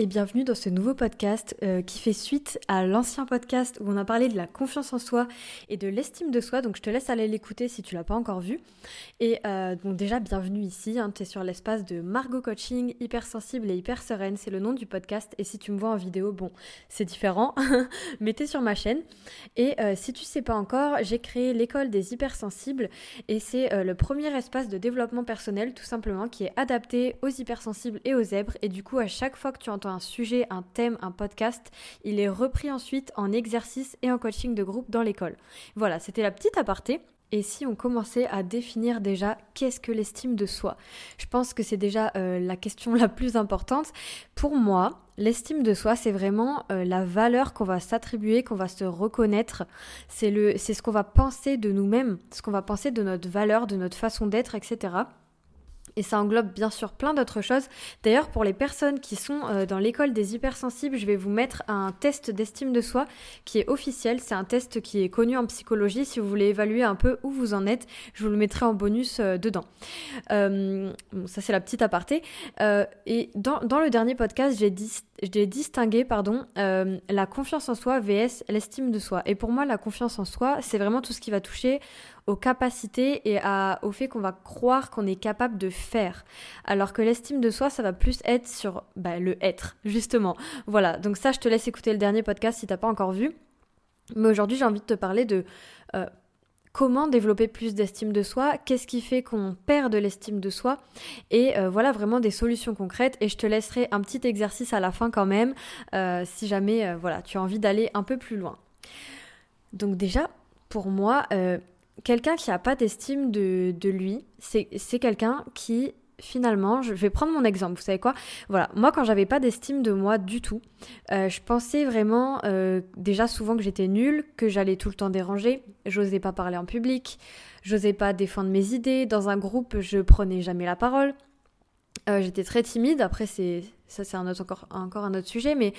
et bienvenue dans ce nouveau podcast euh, qui fait suite à l'ancien podcast où on a parlé de la confiance en soi et de l'estime de soi. Donc je te laisse aller l'écouter si tu l'as pas encore vu. Et euh, donc déjà bienvenue ici, hein, tu es sur l'espace de Margot Coaching, hypersensible et hyper sereine, c'est le nom du podcast. Et si tu me vois en vidéo, bon c'est différent, mais tu es sur ma chaîne. Et euh, si tu sais pas encore, j'ai créé l'école des hypersensibles et c'est le premier espace de développement personnel tout simplement qui est adapté aux hypersensibles et aux zèbres. Et du coup à chaque fois que tu entends un sujet, un thème, un podcast, il est repris ensuite en exercice et en coaching de groupe dans l'école. Voilà, c'était la petite aparté. Et si on commençait à définir déjà qu'est-ce que l'estime de soi? Je pense que c'est déjà euh, la question la plus importante. Pour moi, l'estime de soi, c'est vraiment euh, la valeur qu'on va s'attribuer, qu'on va se reconnaître. C'est ce qu'on va penser de nous-mêmes, ce qu'on va penser de notre valeur, de notre façon d'être, etc et ça englobe bien sûr plein d'autres choses. D'ailleurs, pour les personnes qui sont euh, dans l'école des hypersensibles, je vais vous mettre un test d'estime de soi qui est officiel. C'est un test qui est connu en psychologie. Si vous voulez évaluer un peu où vous en êtes, je vous le mettrai en bonus euh, dedans. Euh, ça, c'est la petite aparté. et dans, dans, le dernier podcast, j'ai dit j'ai distingué pardon, euh, la confiance en soi vs l'estime de soi. Et pour moi, la confiance en soi, c'est vraiment tout ce qui va toucher aux capacités et au fait qu'on va croire qu'on est capable de faire. Alors que l'estime de soi, ça va plus être sur bah, le être, justement. Voilà, donc ça, je te laisse écouter le dernier podcast si t'as pas encore vu. Mais aujourd'hui, j'ai envie de te parler de... Euh, comment développer plus d'estime de soi, qu'est-ce qui fait qu'on perd de l'estime de soi, et euh, voilà vraiment des solutions concrètes. Et je te laisserai un petit exercice à la fin quand même, euh, si jamais euh, voilà tu as envie d'aller un peu plus loin. Donc déjà, pour moi, quelqu'un qui n'a pas d'estime de, de lui, c'est quelqu'un qui finalement, je vais prendre mon exemple, vous savez quoi? Voilà, moi quand j'avais pas d'estime de moi du tout, euh, je pensais vraiment euh, déjà souvent que j'étais nulle, que j'allais tout le temps déranger, j'osais pas parler en public, j'osais pas défendre mes idées, dans un groupe je prenais jamais la parole, euh, j'étais très timide, après c'est ça c'est un autre, encore, encore un autre sujet, mais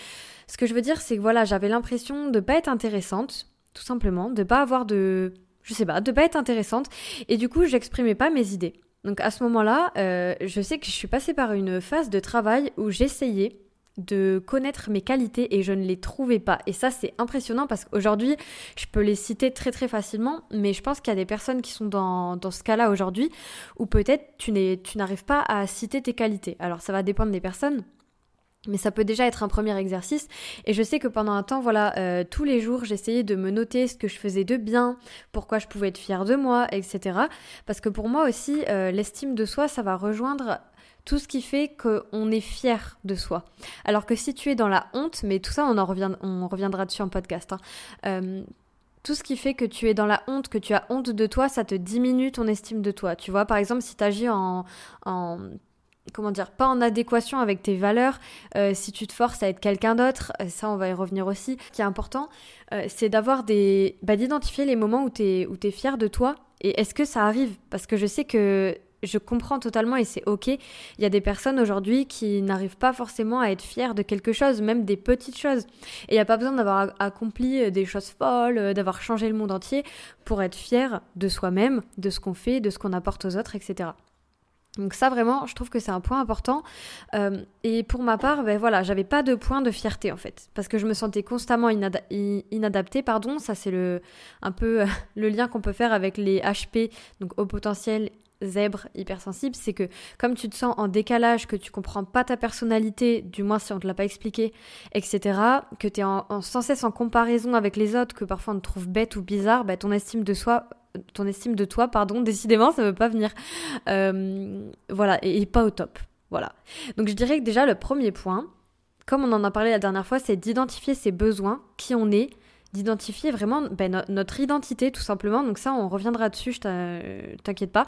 ce que je veux dire c'est que voilà, j'avais l'impression de pas être intéressante, tout simplement, de pas avoir de... je sais pas, de pas être intéressante, et du coup j'exprimais pas mes idées. Donc à ce moment-là, euh, je sais que je suis passée par une phase de travail où j'essayais de connaître mes qualités et je ne les trouvais pas. Et ça, c'est impressionnant parce qu'aujourd'hui, je peux les citer très très facilement, mais je pense qu'il y a des personnes qui sont dans, dans ce cas-là aujourd'hui où peut-être tu n'arrives pas à citer tes qualités. Alors ça va dépendre des personnes. Mais ça peut déjà être un premier exercice. Et je sais que pendant un temps, voilà, euh, tous les jours, j'essayais de me noter ce que je faisais de bien, pourquoi je pouvais être fière de moi, etc. Parce que pour moi aussi, euh, l'estime de soi, ça va rejoindre tout ce qui fait qu'on est fier de soi. Alors que si tu es dans la honte, mais tout ça, on en revient, on reviendra dessus en podcast. Hein, euh, tout ce qui fait que tu es dans la honte, que tu as honte de toi, ça te diminue ton estime de toi. Tu vois, par exemple, si tu agis en, en comment dire, pas en adéquation avec tes valeurs, euh, si tu te forces à être quelqu'un d'autre, euh, ça on va y revenir aussi. Ce qui est important, euh, c'est d'avoir des, bah, d'identifier les moments où t'es où es fier de toi et est-ce que ça arrive? Parce que je sais que je comprends totalement et c'est ok. Il y a des personnes aujourd'hui qui n'arrivent pas forcément à être fiers de quelque chose, même des petites choses. Et il n'y a pas besoin d'avoir accompli des choses folles, d'avoir changé le monde entier pour être fier de soi-même, de ce qu'on fait, de ce qu'on apporte aux autres, etc. Donc ça vraiment, je trouve que c'est un point important. Euh, et pour ma part, ben voilà, j'avais pas de point de fierté en fait, parce que je me sentais constamment inadaptée. Pardon, ça c'est le un peu le lien qu'on peut faire avec les HP, donc au potentiel zèbre hypersensible, c'est que comme tu te sens en décalage, que tu comprends pas ta personnalité, du moins si on te l'a pas expliqué, etc., que tu es en, sans cesse en comparaison avec les autres, que parfois on te trouve bête ou bizarre, ben ton estime de soi ton estime de toi, pardon, décidément, ça ne veut pas venir. Euh, voilà, et, pas au top. Voilà. Donc je dirais que déjà le premier point, comme on en a parlé la dernière fois, c'est d'identifier ses besoins, qui on est, d'identifier vraiment ben, notre identité tout simplement. Donc ça, on reviendra dessus, je t'inquiète pas.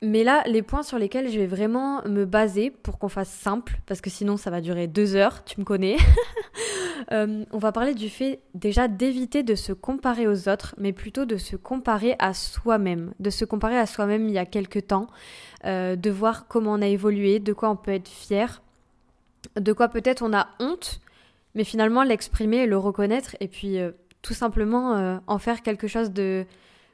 Mais là, les points sur lesquels je vais vraiment me baser pour qu'on fasse simple, parce que sinon ça va durer deux heures, tu me connais. Euh, on va parler du fait déjà d'éviter de se comparer aux autres, mais plutôt de se comparer à soi-même, de se comparer à soi-même il y a quelques temps, euh, de voir comment on a évolué, de quoi on peut être fier, de quoi peut-être on a honte, mais finalement l'exprimer, le reconnaître, et puis euh, tout simplement en faire quelque chose de,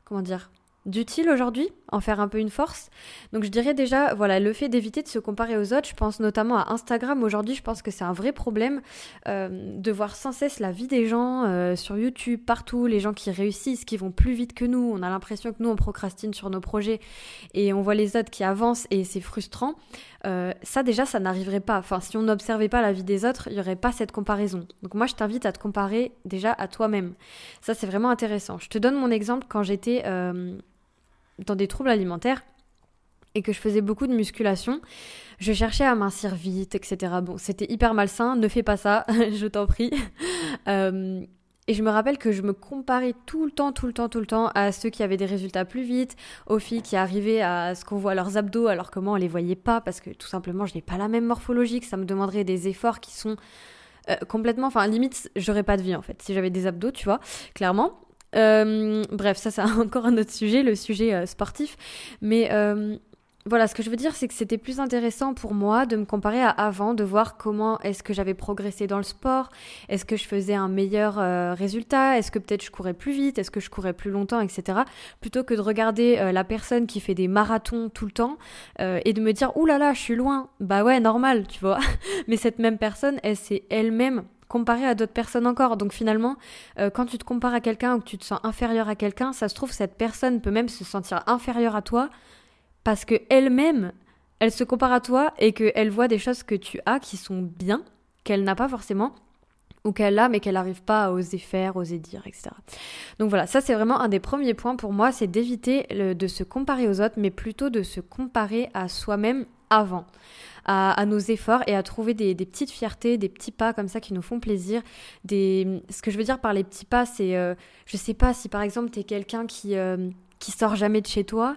comment dire, d'utile aujourd'hui en faire un peu une force. Donc je dirais déjà, voilà, le fait d'éviter de se comparer aux autres, je pense notamment à Instagram aujourd'hui, je pense que c'est un vrai problème euh, de voir sans cesse la vie des gens euh, sur YouTube, partout, les gens qui réussissent, qui vont plus vite que nous, on a l'impression que nous on procrastine sur nos projets et on voit les autres qui avancent et c'est frustrant. Euh, ça déjà, ça n'arriverait pas. Enfin, si on n'observait pas la vie des autres, il n'y aurait pas cette comparaison. Donc moi, je t'invite à te comparer déjà à toi-même. Ça, c'est vraiment intéressant. Je te donne mon exemple quand j'étais dans des troubles alimentaires et que je faisais beaucoup de musculation, je cherchais à mincir vite, etc. Bon, c'était hyper malsain, ne fais pas ça, je t'en prie. Euh, et je me rappelle que je me comparais tout le temps, tout le temps, tout le temps à ceux qui avaient des résultats plus vite, aux filles qui arrivaient à ce qu'on voit leurs abdos alors que moi on les voyait pas parce que tout simplement je n'ai pas la même morphologie, que ça me demanderait des efforts qui sont euh, complètement, enfin limite j'aurais pas de vie en fait si j'avais des abdos, tu vois, clairement. Euh, bref, ça c'est encore un autre sujet, le sujet euh, sportif. Mais euh, voilà, ce que je veux dire, c'est que c'était plus intéressant pour moi de me comparer à avant, de voir comment est-ce que j'avais progressé dans le sport, est-ce que je faisais un meilleur résultat, est-ce que peut-être je courais plus vite, est-ce que je courais plus longtemps, etc. Plutôt que de regarder la personne qui fait des marathons tout le temps et de me dire, ouh là là, je suis loin. Bah ouais, normal, tu vois. Mais cette même personne, elle s'est elle-même comparé à d'autres personnes encore. Donc finalement, euh, quand tu te compares à quelqu'un ou que tu te sens inférieur à quelqu'un, ça se trouve, cette personne peut même se sentir inférieure à toi parce que elle-même, elle se compare à toi et qu'elle voit des choses que tu as qui sont bien, qu'elle n'a pas forcément ou qu'elle a mais qu'elle n'arrive pas à oser faire, oser dire, etc. Donc voilà, ça c'est vraiment un des premiers points pour moi, c'est d'éviter de se comparer aux autres, mais plutôt de se comparer à soi-même avant à, nos efforts et à trouver des, petites fiertés, des petits pas comme ça qui nous font plaisir. Des... Ce que je veux dire par les petits pas, c'est, euh, je sais pas, si par exemple tu es quelqu'un qui, euh, qui sort jamais de chez toi,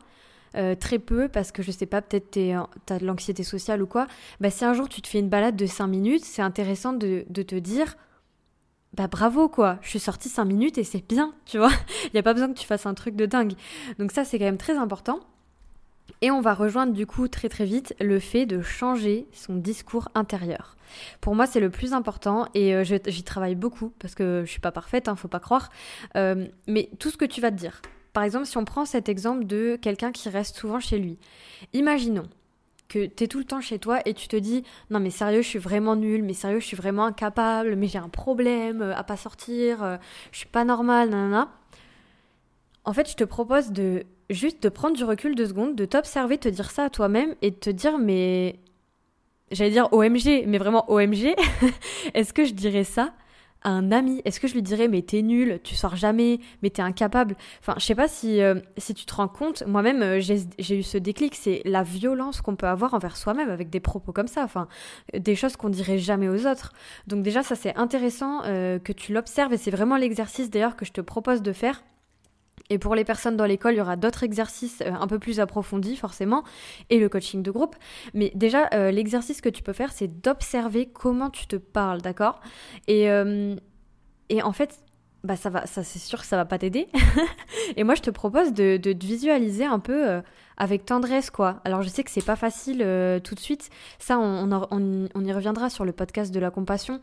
euh, très peu parce que je sais pas, peut-être tu as de l'anxiété sociale ou quoi, bah, si un jour tu te fais une balade de 5 minutes, c'est intéressant de, de, te dire bah bravo quoi, je suis sortie 5 minutes et c'est bien, tu vois. Il n'y a pas besoin que tu fasses un truc de dingue. Donc ça c'est quand même très important. Et on va rejoindre du coup très très vite le fait de changer son discours intérieur. Pour moi, c'est le plus important et euh, j'y travaille beaucoup parce que je suis pas parfaite, hein, faut pas croire. Euh, mais tout ce que tu vas te dire. Par exemple, si on prend cet exemple de quelqu'un qui reste souvent chez lui. Imaginons que tu es tout le temps chez toi et tu te dis non mais sérieux je suis vraiment nulle mais sérieux je suis vraiment incapable mais j'ai un problème euh, à pas sortir je suis pas normale nanana en fait je te propose de juste de prendre du recul deux secondes, de t'observer, te dire ça à toi-même et de te dire mais j'allais dire OMG, mais vraiment OMG, est-ce que je dirais ça à un ami? Est-ce que je lui dirais mais t'es nul, tu sors jamais, mais t'es incapable? Enfin, je sais pas si, euh, si tu te rends compte, moi-même euh, j'ai eu ce déclic, c'est la violence qu'on peut avoir envers soi-même avec des propos comme ça, enfin, des choses qu'on dirait jamais aux autres. Donc déjà, ça c'est intéressant euh, que tu l'observes et c'est vraiment l'exercice d'ailleurs que je te propose de faire et pour les personnes dans l'école, il y aura d'autres exercices euh, un peu plus approfondis forcément, et le coaching de groupe. Mais déjà, euh, l'exercice que tu peux faire, c'est d'observer comment tu te parles, d'accord? Et, euh, et en fait, bah ça va, ça c'est sûr que ça va pas t'aider. et moi, je te propose de, de visualiser un peu avec tendresse, quoi. Alors, je sais que c'est pas facile tout de suite. Ça, on, on, on y reviendra sur le podcast de la compassion.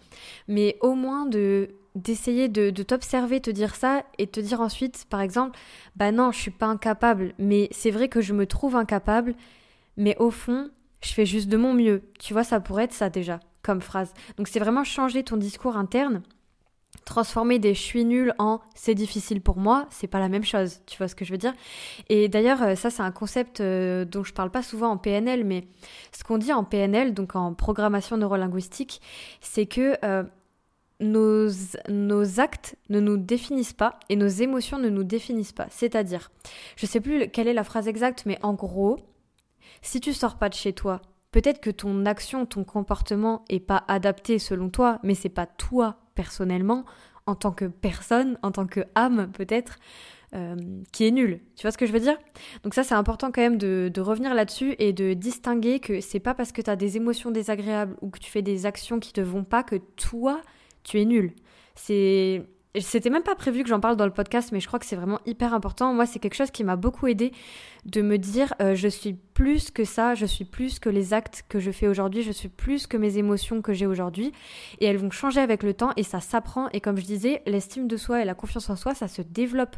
Mais au moins de d'essayer de, t'observer, te dire ça et te dire ensuite, par exemple, bah non, je suis pas incapable, mais c'est vrai que je me trouve incapable, mais au fond, je fais juste de mon mieux. Tu vois, ça pourrait être ça déjà, comme phrase. Donc c'est vraiment changer ton discours interne, transformer des je suis nul en c'est difficile pour moi, c'est pas la même chose. Tu vois ce que je veux dire? Et d'ailleurs, euh, ça c'est un concept euh, dont je parle pas souvent en PNL, mais ce qu'on dit en PNL, donc en programmation neurolinguistique, c'est que euh, nos, actes ne nous définissent pas et nos émotions ne nous définissent pas. C'est-à-dire, je sais plus quelle est la phrase exacte, mais en gros, si tu sors pas de chez toi, peut-être que ton action, ton comportement est pas adapté selon toi, mais c'est pas toi personnellement, en tant que personne, en tant que âme peut-être, euh, qui est nul. Tu vois ce que je veux dire? Donc ça c'est important quand même de, de revenir là-dessus et de distinguer que c'est pas parce que tu as des émotions désagréables ou que tu fais des actions qui te vont pas que toi tu es nul. C'est c'était même pas prévu que j'en parle dans le podcast, mais je crois que c'est vraiment hyper important. Moi, c'est quelque chose qui m'a beaucoup aidé de me dire euh, je suis plus que ça, je suis plus que les actes que je fais aujourd'hui, je suis plus que mes émotions que j'ai aujourd'hui. Et elles vont changer avec le temps et ça s'apprend. Et comme je disais, l'estime de soi et la confiance en soi, ça se développe.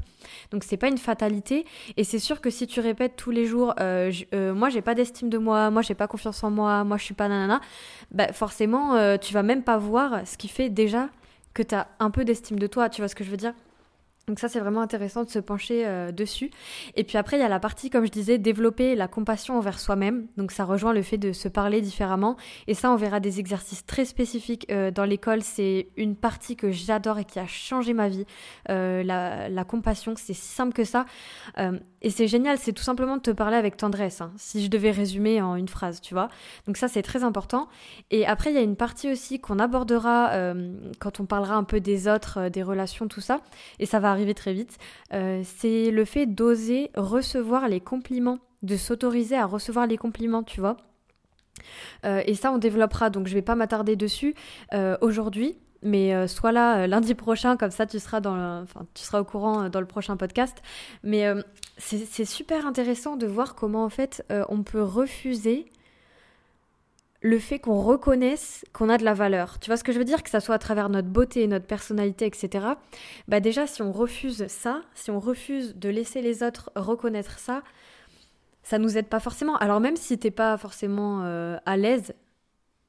Donc c'est pas une fatalité. Et c'est sûr que si tu répètes tous les jours, euh, euh, moi j'ai pas d'estime de moi, moi j'ai pas confiance en moi, moi je suis pas nanana, bah forcément tu vas même pas voir ce qui fait déjà que tu as un peu d'estime de toi, tu vois ce que je veux dire? Donc ça, c'est vraiment intéressant de se pencher euh, dessus. Et puis après, il y a la partie, comme je disais, développer la compassion envers soi-même. Donc ça rejoint le fait de se parler différemment. Et ça, on verra des exercices très spécifiques euh, dans l'école. C'est une partie que j'adore et qui a changé ma vie. Euh, la, la, compassion, c'est si simple que ça. Et c'est génial, c'est tout simplement de te parler avec tendresse. Hein, si je devais résumer en une phrase, tu vois. Donc ça, c'est très important. Et après, il y a une partie aussi qu'on abordera quand on parlera un peu des autres, des relations, tout ça. Et ça va arriver très vite, euh, c'est le fait d'oser recevoir les compliments, de s'autoriser à recevoir les compliments, tu vois. Euh, et ça, on développera, donc je vais pas m'attarder dessus euh, aujourd'hui, mais sois là lundi prochain, comme ça tu seras, dans tu seras au courant dans le prochain podcast. Mais c'est super intéressant de voir comment en fait on peut refuser le fait qu'on reconnaisse qu'on a de la valeur. Tu vois ce que je veux dire? Que ça soit à travers notre beauté, notre personnalité, etc. Bah déjà, si on refuse ça, si on refuse de laisser les autres reconnaître ça, ça nous aide pas forcément. Alors même si t'es pas forcément euh, à l'aise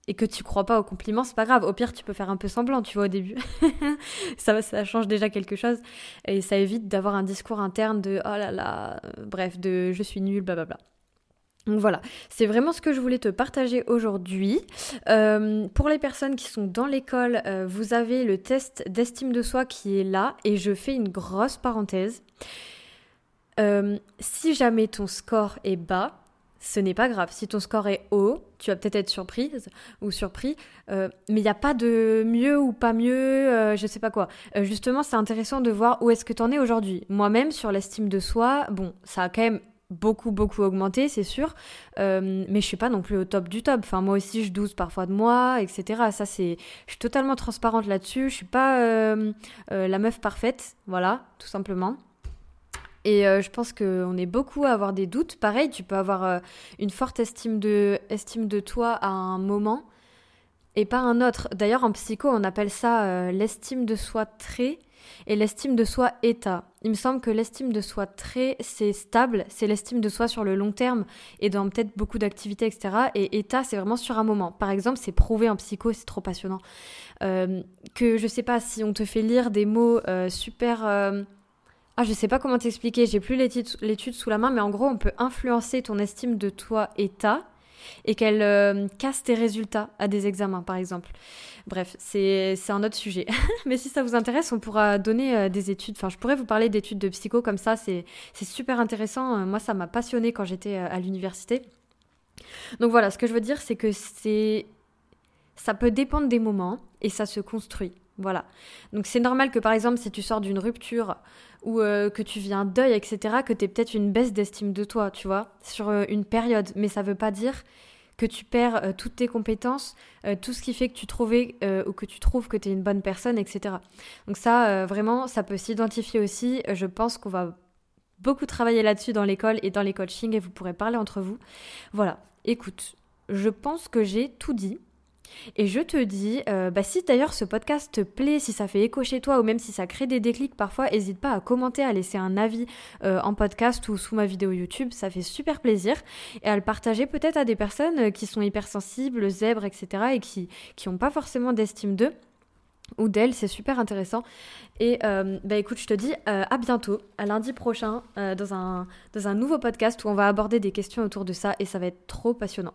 et que tu crois pas aux compliments, c'est pas grave. Au pire, tu peux faire un peu semblant, tu vois, au début. ça, change déjà quelque chose et ça évite d'avoir un discours interne de oh là là, euh, bref, de je suis nul, blablabla. Donc voilà, c'est vraiment ce que je voulais te partager aujourd'hui. Euh, pour les personnes qui sont dans l'école, euh, vous avez le test d'estime de soi qui est là et je fais une grosse parenthèse. Si jamais ton score est bas, ce n'est pas grave. Si ton score est haut, tu vas peut-être être surprise ou surpris, mais il n'y a pas de mieux ou pas mieux, je sais pas quoi. justement, c'est intéressant de voir où est-ce que tu en es aujourd'hui. Moi-même, sur l'estime de soi, bon, ça a quand même beaucoup beaucoup augmenté c'est sûr euh, mais je suis pas non plus au top du top enfin moi aussi je doute parfois de moi etc ça c'est je suis totalement transparente là-dessus je suis pas euh, euh, la meuf parfaite voilà tout simplement et je pense qu'on est beaucoup à avoir des doutes pareil tu peux avoir une forte estime de estime de toi à un moment et pas un autre d'ailleurs en psycho on appelle ça l'estime de soi très et l'estime de soi état. Il me semble que l'estime de soi très, c'est stable, c'est l'estime de soi sur le long terme et dans peut-être beaucoup d'activités, etc. Et état, c'est vraiment sur un moment. Par exemple, c'est prouvé en psycho, c'est trop passionnant. Euh, que je sais pas, si on te fait lire des mots euh, super... Ah, je sais pas comment t'expliquer, j'ai plus l'étude sous la main, mais en gros, on peut influencer ton estime de toi état et qu'elle euh, casse tes résultats à des examens, par exemple. Bref, c'est un autre sujet. Mais si ça vous intéresse, on pourra donner euh, des études. Enfin, je pourrais vous parler d'études de psycho comme ça, c'est super intéressant. Euh, moi, ça m'a passionné quand j'étais à l'université. Donc voilà, ce que je veux dire, c'est que c'est ça peut dépendre des moments et ça se construit. Voilà. Donc c'est normal que par exemple si tu sors d'une rupture ou euh, que tu viens deuil, etc., que tu aies peut-être une baisse d'estime de toi, tu vois, sur euh, une période. Mais ça veut pas dire que tu perds euh, toutes tes compétences, tout ce qui fait que tu trouvais ou que tu trouves que tu es une bonne personne, etc. Donc ça, vraiment, ça peut s'identifier aussi. Je pense qu'on va beaucoup travailler là-dessus dans l'école et dans les coachings et vous pourrez parler entre vous. Voilà, écoute, je pense que j'ai tout dit. Et je te dis, euh, bah si d'ailleurs ce podcast te plaît, si ça fait écho chez toi ou même si ça crée des déclics parfois, n'hésite pas à commenter, à laisser un avis euh, en podcast ou sous ma vidéo YouTube, ça fait super plaisir. Et à le partager peut-être à des personnes euh, qui sont hypersensibles, zèbres, etc. et qui n'ont pas forcément d'estime d'eux ou d'elles, c'est super intéressant. Et bah écoute, je te dis à bientôt, à lundi prochain, dans, un, dans un nouveau podcast où on va aborder des questions autour de ça et ça va être trop passionnant.